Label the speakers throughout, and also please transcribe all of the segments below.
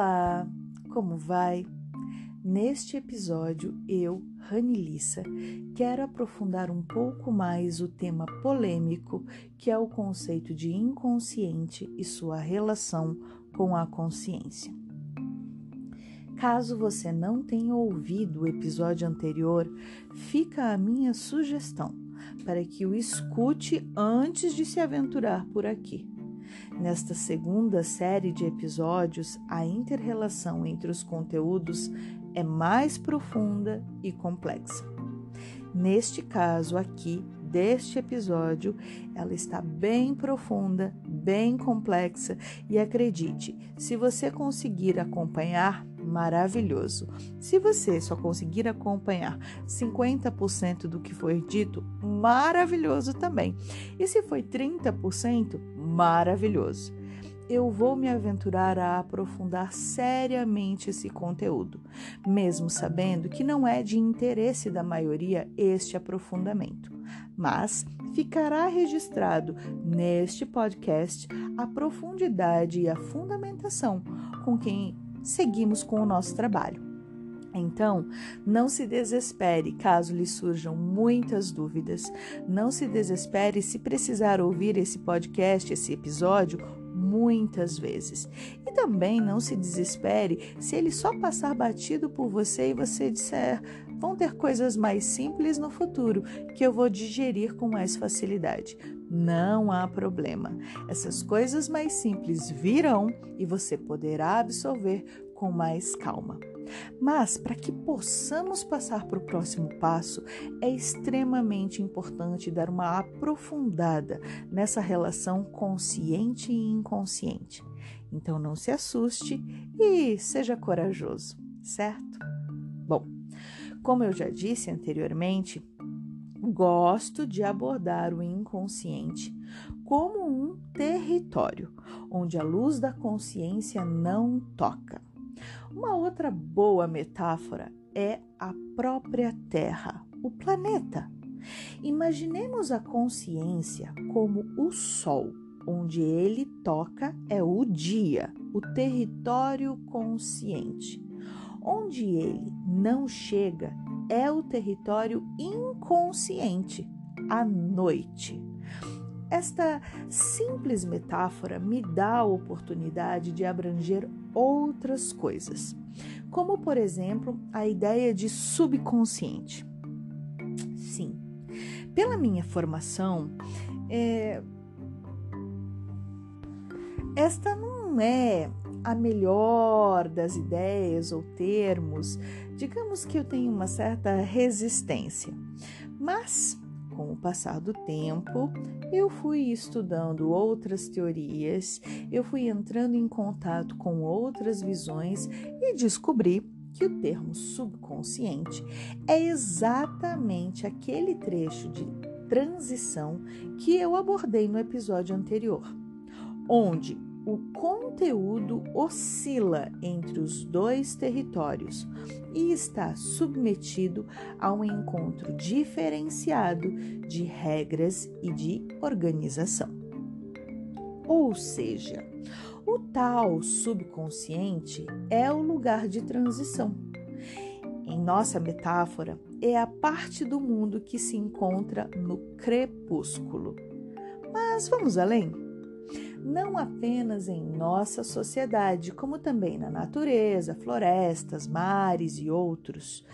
Speaker 1: Olá, como vai? Neste episódio, eu, Ranilissa, quero aprofundar um pouco mais o tema polêmico que é o conceito de inconsciente e sua relação com a consciência. Caso você não tenha ouvido o episódio anterior, fica a minha sugestão para que o escute antes de se aventurar por aqui. Nesta segunda série de episódios, a interrelação entre os conteúdos é mais profunda e complexa. Neste caso aqui, deste episódio, ela está bem profunda, bem complexa e acredite, se você conseguir acompanhar, maravilhoso. Se você só conseguir acompanhar 50% do que foi dito, maravilhoso também. E se foi 30%, maravilhoso. Eu vou me aventurar a aprofundar seriamente esse conteúdo, mesmo sabendo que não é de interesse da maioria este aprofundamento. Mas ficará registrado neste podcast a profundidade e a fundamentação com quem seguimos com o nosso trabalho. Então, não se desespere caso lhe surjam muitas dúvidas. Não se desespere se precisar ouvir esse podcast, esse episódio, muitas vezes. E também não se desespere se ele só passar batido por você e você disser: vão ter coisas mais simples no futuro que eu vou digerir com mais facilidade. Não há problema. Essas coisas mais simples virão e você poderá absorver com mais calma. Mas para que possamos passar para o próximo passo, é extremamente importante dar uma aprofundada nessa relação consciente e inconsciente. Então não se assuste e seja corajoso, certo? Bom, como eu já disse anteriormente, gosto de abordar o inconsciente como um território onde a luz da consciência não toca. Uma outra boa metáfora é a própria Terra, o planeta. Imaginemos a consciência como o Sol, onde ele toca é o dia, o território consciente. Onde ele não chega é o território inconsciente, a noite. Esta simples metáfora me dá a oportunidade de abranger outras coisas, como por exemplo a ideia de subconsciente. Sim, pela minha formação, é... esta não é a melhor das ideias ou termos, digamos que eu tenho uma certa resistência, mas com o passar do tempo, eu fui estudando outras teorias, eu fui entrando em contato com outras visões e descobri que o termo subconsciente é exatamente aquele trecho de transição que eu abordei no episódio anterior, onde o conteúdo oscila entre os dois territórios e está submetido a um encontro diferenciado de regras e de organização. Ou seja, o tal subconsciente é o lugar de transição. Em nossa metáfora, é a parte do mundo que se encontra no crepúsculo. Mas vamos além? Não apenas em nossa sociedade, como também na natureza, florestas, mares e outros.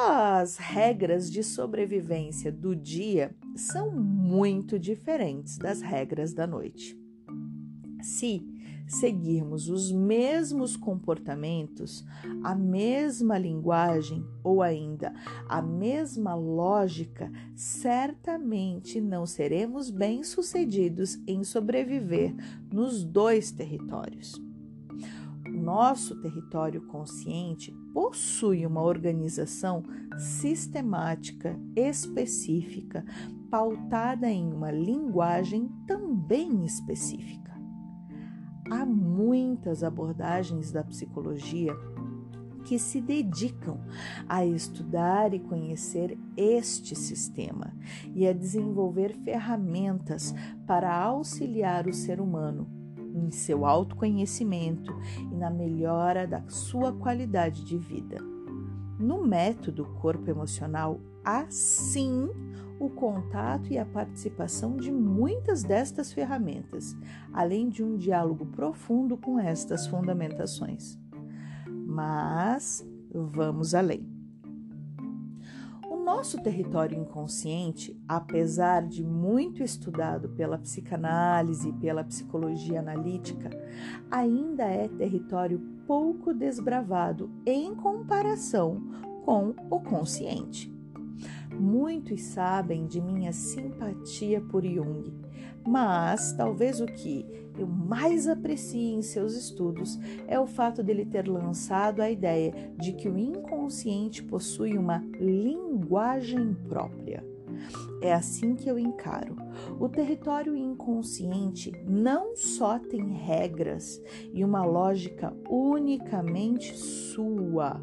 Speaker 1: As regras de sobrevivência do dia são muito diferentes das regras da noite. Se seguirmos os mesmos comportamentos, a mesma linguagem ou ainda a mesma lógica, certamente não seremos bem-sucedidos em sobreviver nos dois territórios. O nosso território consciente possui uma organização sistemática, específica, pautada em uma linguagem também específica. Há muitas abordagens da psicologia que se dedicam a estudar e conhecer este sistema e a desenvolver ferramentas para auxiliar o ser humano em seu autoconhecimento e na melhora da sua qualidade de vida. No método corpo emocional, assim o contato e a participação de muitas destas ferramentas, além de um diálogo profundo com estas fundamentações. Mas vamos além. O nosso território inconsciente, apesar de muito estudado pela psicanálise e pela psicologia analítica, ainda é território pouco desbravado em comparação com o consciente. Muitos sabem de minha simpatia por Jung, mas talvez o que eu mais aprecio em seus estudos é o fato dele ter lançado a ideia de que o inconsciente possui uma linguagem própria. É assim que eu encaro. O território inconsciente não só tem regras e uma lógica unicamente sua,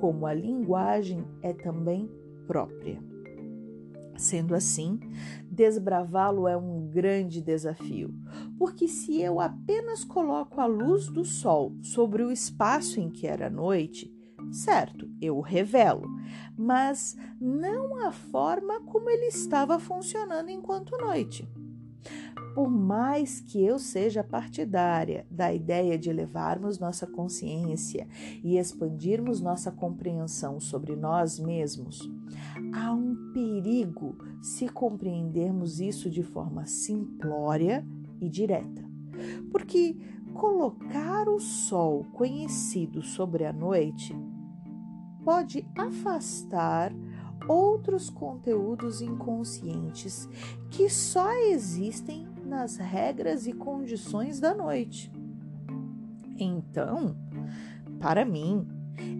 Speaker 1: como a linguagem é também própria. Sendo assim, desbravá-lo é um grande desafio, porque se eu apenas coloco a luz do sol sobre o espaço em que era noite, certo, eu o revelo, mas não a forma como ele estava funcionando enquanto noite. Por mais que eu seja partidária da ideia de elevarmos nossa consciência e expandirmos nossa compreensão sobre nós mesmos, há um perigo se compreendermos isso de forma simplória e direta. Porque colocar o sol conhecido sobre a noite pode afastar outros conteúdos inconscientes que só existem nas regras e condições da noite. Então, para mim,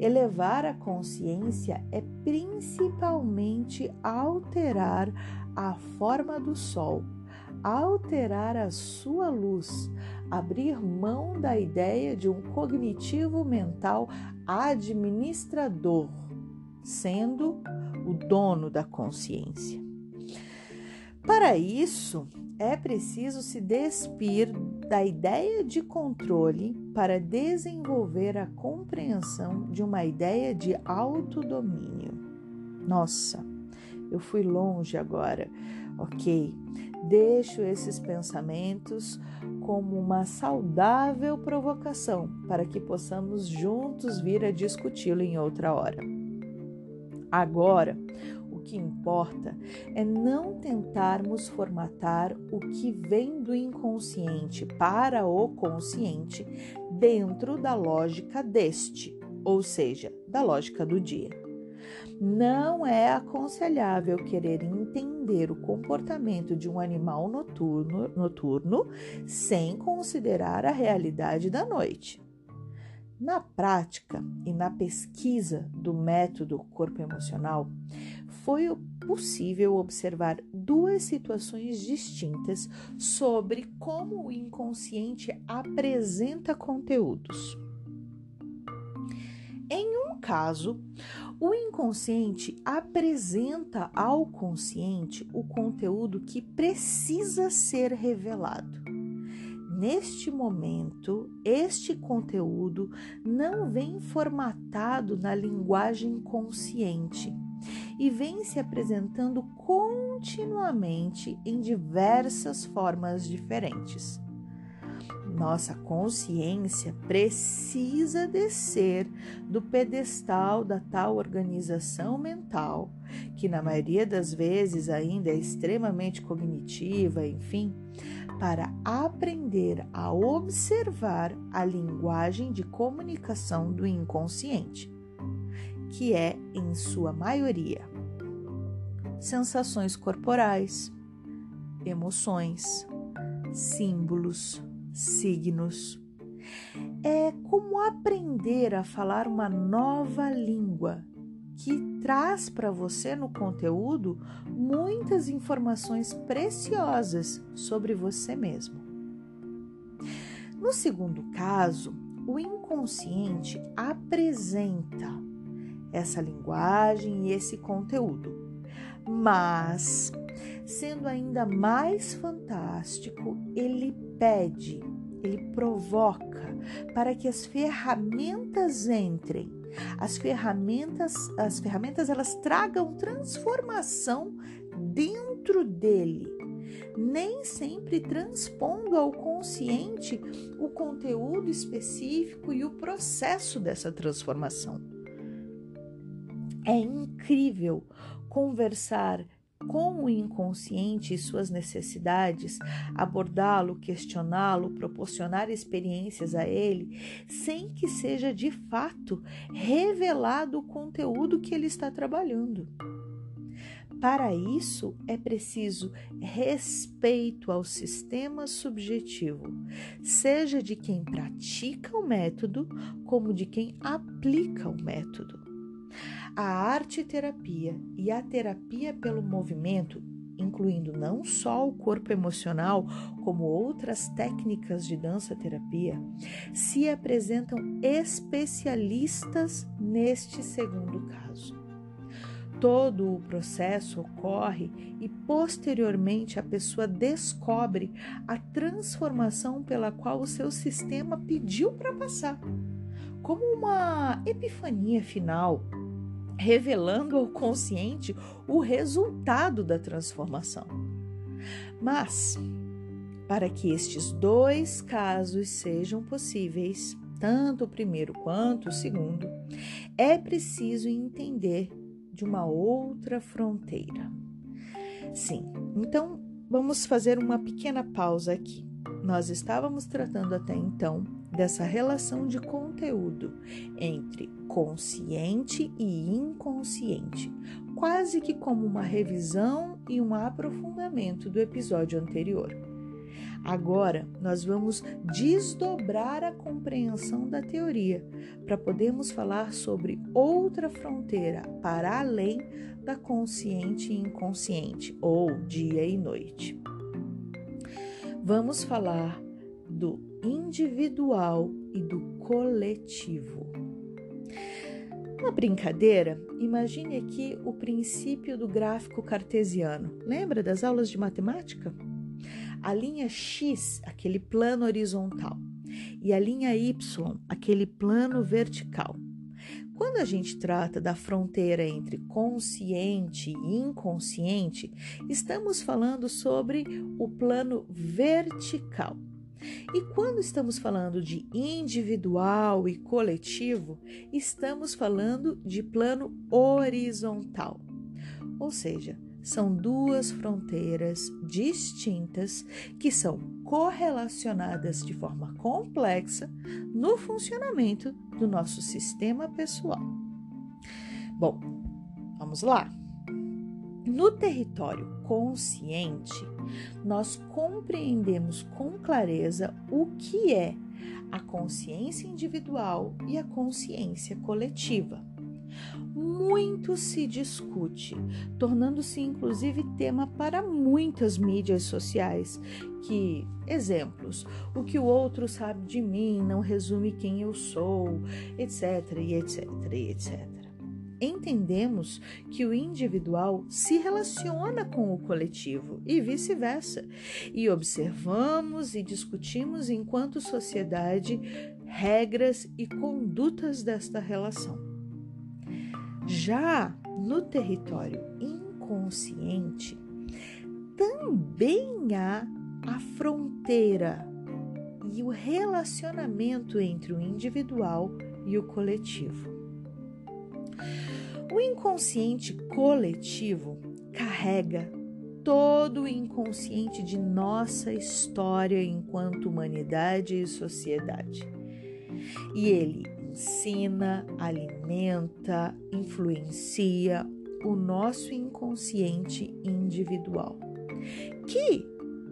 Speaker 1: elevar a consciência é principalmente alterar a forma do sol, alterar a sua luz, abrir mão da ideia de um cognitivo mental administrador, sendo o dono da consciência. Para isso, é preciso se despir da ideia de controle para desenvolver a compreensão de uma ideia de autodomínio. Nossa, eu fui longe agora, ok? Deixo esses pensamentos como uma saudável provocação para que possamos juntos vir a discuti-lo em outra hora. Agora, que importa é não tentarmos formatar o que vem do inconsciente para o consciente dentro da lógica deste, ou seja, da lógica do dia. Não é aconselhável querer entender o comportamento de um animal noturno, noturno sem considerar a realidade da noite. Na prática e na pesquisa do método corpo emocional, foi possível observar duas situações distintas sobre como o inconsciente apresenta conteúdos. Em um caso, o inconsciente apresenta ao consciente o conteúdo que precisa ser revelado. Neste momento, este conteúdo não vem formatado na linguagem consciente e vem se apresentando continuamente em diversas formas diferentes. Nossa consciência precisa descer do pedestal da tal organização mental, que na maioria das vezes ainda é extremamente cognitiva, enfim, para aprender a observar a linguagem de comunicação do inconsciente que é, em sua maioria, sensações corporais, emoções, símbolos, signos. É como aprender a falar uma nova língua que traz para você no conteúdo muitas informações preciosas sobre você mesmo. No segundo caso, o inconsciente apresenta essa linguagem e esse conteúdo. Mas, sendo ainda mais fantástico, ele pede ele provoca para que as ferramentas entrem. As ferramentas, as ferramentas elas tragam transformação dentro dele, nem sempre transpondo ao consciente o conteúdo específico e o processo dessa transformação. É incrível conversar com o inconsciente e suas necessidades, abordá-lo, questioná-lo, proporcionar experiências a ele, sem que seja de fato revelado o conteúdo que ele está trabalhando. Para isso, é preciso respeito ao sistema subjetivo, seja de quem pratica o método, como de quem aplica o método. A arte terapia e a terapia pelo movimento, incluindo não só o corpo emocional, como outras técnicas de dança terapia, se apresentam especialistas neste segundo caso. Todo o processo ocorre e posteriormente a pessoa descobre a transformação pela qual o seu sistema pediu para passar, como uma epifania final revelando ao consciente o resultado da transformação. Mas, para que estes dois casos sejam possíveis, tanto o primeiro quanto o segundo, é preciso entender de uma outra fronteira. Sim, então vamos fazer uma pequena pausa aqui. Nós estávamos tratando até então dessa relação de conteúdo entre consciente e inconsciente, quase que como uma revisão e um aprofundamento do episódio anterior. Agora, nós vamos desdobrar a compreensão da teoria para podermos falar sobre outra fronteira para além da consciente e inconsciente, ou dia e noite. Vamos falar do individual e do coletivo. Uma brincadeira, imagine aqui o princípio do gráfico cartesiano. Lembra das aulas de matemática? A linha X, aquele plano horizontal, e a linha Y, aquele plano vertical. Quando a gente trata da fronteira entre consciente e inconsciente, estamos falando sobre o plano vertical. E quando estamos falando de individual e coletivo, estamos falando de plano horizontal. Ou seja, são duas fronteiras distintas que são correlacionadas de forma complexa no funcionamento do nosso sistema pessoal. Bom, vamos lá. No território consciente, nós compreendemos com clareza o que é a consciência individual e a consciência coletiva. Muito se discute, tornando-se inclusive tema para muitas mídias sociais, que, exemplos, o que o outro sabe de mim não resume quem eu sou, etc, etc, etc entendemos que o individual se relaciona com o coletivo e vice-versa, e observamos e discutimos enquanto sociedade regras e condutas desta relação. Já no território inconsciente, também há a fronteira e o relacionamento entre o individual e o coletivo. O inconsciente coletivo carrega todo o inconsciente de nossa história enquanto humanidade e sociedade. E ele ensina, alimenta, influencia o nosso inconsciente individual, que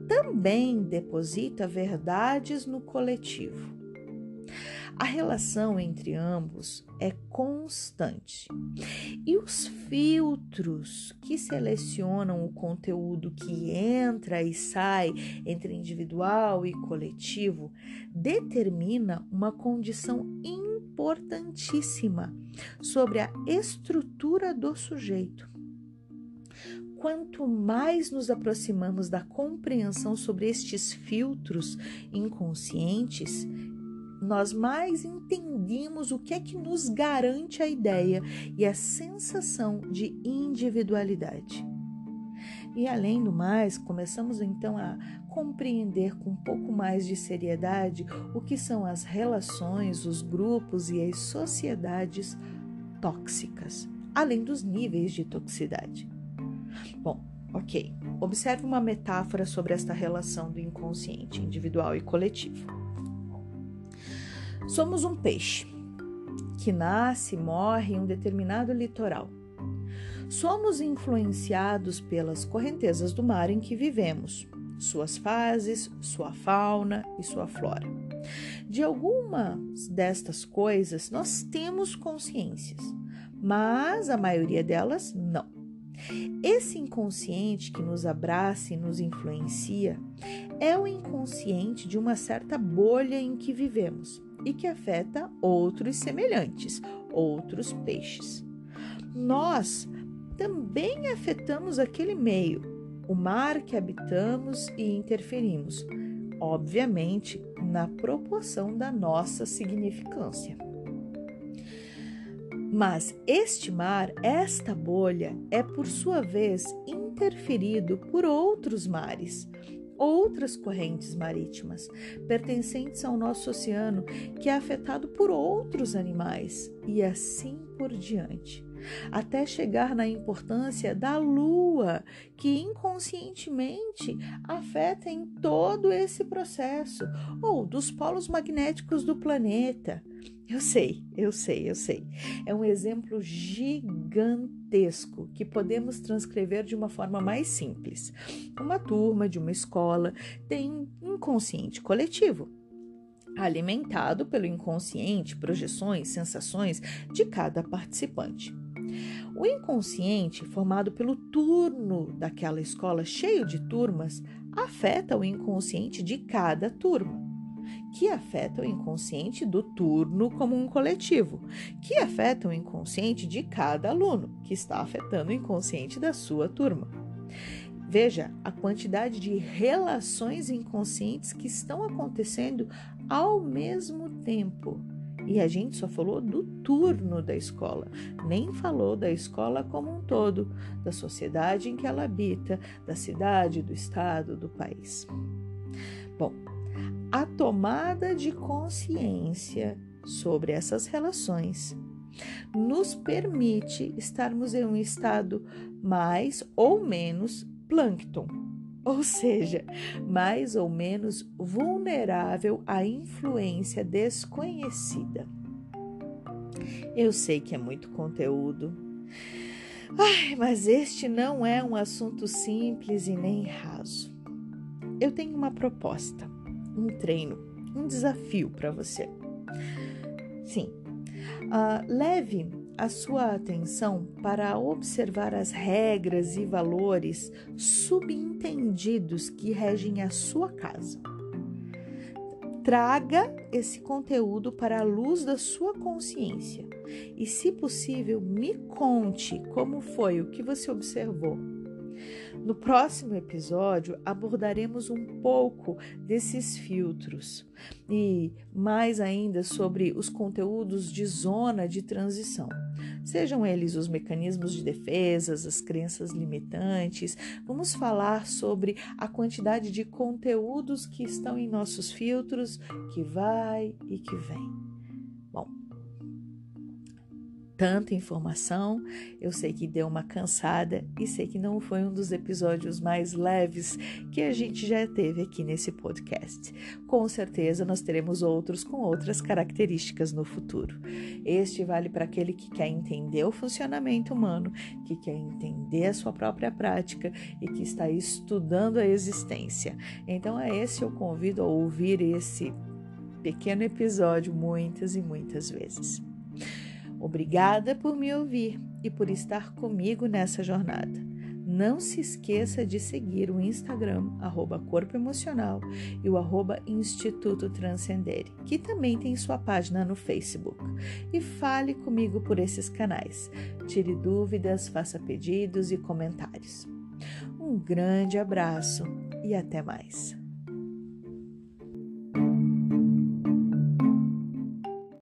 Speaker 1: também deposita verdades no coletivo. A relação entre ambos é constante e os filtros que selecionam o conteúdo que entra e sai entre individual e coletivo determina uma condição importantíssima sobre a estrutura do sujeito. quanto mais nos aproximamos da compreensão sobre estes filtros inconscientes, nós mais entendemos o que é que nos garante a ideia e a sensação de individualidade. E além do mais, começamos então a compreender com um pouco mais de seriedade o que são as relações, os grupos e as sociedades tóxicas, além dos níveis de toxicidade. Bom, ok. Observe uma metáfora sobre esta relação do inconsciente individual e coletivo. Somos um peixe que nasce e morre em um determinado litoral somos influenciados pelas correntezas do mar em que vivemos, suas fases, sua fauna e sua flora. De algumas destas coisas nós temos consciências, mas a maioria delas não. Esse inconsciente que nos abraça e nos influencia é o inconsciente de uma certa bolha em que vivemos e que afeta outros semelhantes, outros peixes. Nós também afetamos aquele meio, o mar que habitamos e interferimos, obviamente na proporção da nossa significância. Mas este mar, esta bolha, é por sua vez interferido por outros mares, outras correntes marítimas pertencentes ao nosso oceano, que é afetado por outros animais e assim por diante até chegar na importância da Lua, que inconscientemente afeta em todo esse processo, ou dos polos magnéticos do planeta. Eu sei, eu sei, eu sei. É um exemplo gigantesco que podemos transcrever de uma forma mais simples. Uma turma de uma escola tem um inconsciente coletivo alimentado pelo inconsciente, projeções, sensações de cada participante. O inconsciente, formado pelo turno daquela escola cheio de turmas, afeta o inconsciente de cada turma, que afeta o inconsciente do turno como um coletivo, que afeta o inconsciente de cada aluno, que está afetando o inconsciente da sua turma. Veja a quantidade de relações inconscientes que estão acontecendo ao mesmo tempo. E a gente só falou do turno da escola, nem falou da escola como um todo, da sociedade em que ela habita, da cidade, do estado, do país. Bom, a tomada de consciência sobre essas relações nos permite estarmos em um estado mais ou menos plâncton ou seja, mais ou menos vulnerável à influência desconhecida. Eu sei que é muito conteúdo, Ai, mas este não é um assunto simples e nem raso. Eu tenho uma proposta, um treino, um desafio para você. Sim, uh, leve a sua atenção para observar as regras e valores subentendidos que regem a sua casa. Traga esse conteúdo para a luz da sua consciência e, se possível, me conte como foi o que você observou no próximo episódio abordaremos um pouco desses filtros e mais ainda sobre os conteúdos de zona de transição. Sejam eles os mecanismos de defesa, as crenças limitantes, vamos falar sobre a quantidade de conteúdos que estão em nossos filtros que vai e que vem tanta informação. Eu sei que deu uma cansada e sei que não foi um dos episódios mais leves que a gente já teve aqui nesse podcast. Com certeza nós teremos outros com outras características no futuro. Este vale para aquele que quer entender o funcionamento humano, que quer entender a sua própria prática e que está estudando a existência. Então é esse eu convido a ouvir esse pequeno episódio muitas e muitas vezes. Obrigada por me ouvir e por estar comigo nessa jornada. Não se esqueça de seguir o Instagram, arroba Corpo Emocional, e o arroba Instituto Transcendere, que também tem sua página no Facebook. E fale comigo por esses canais. Tire dúvidas, faça pedidos e comentários. Um grande abraço e até mais.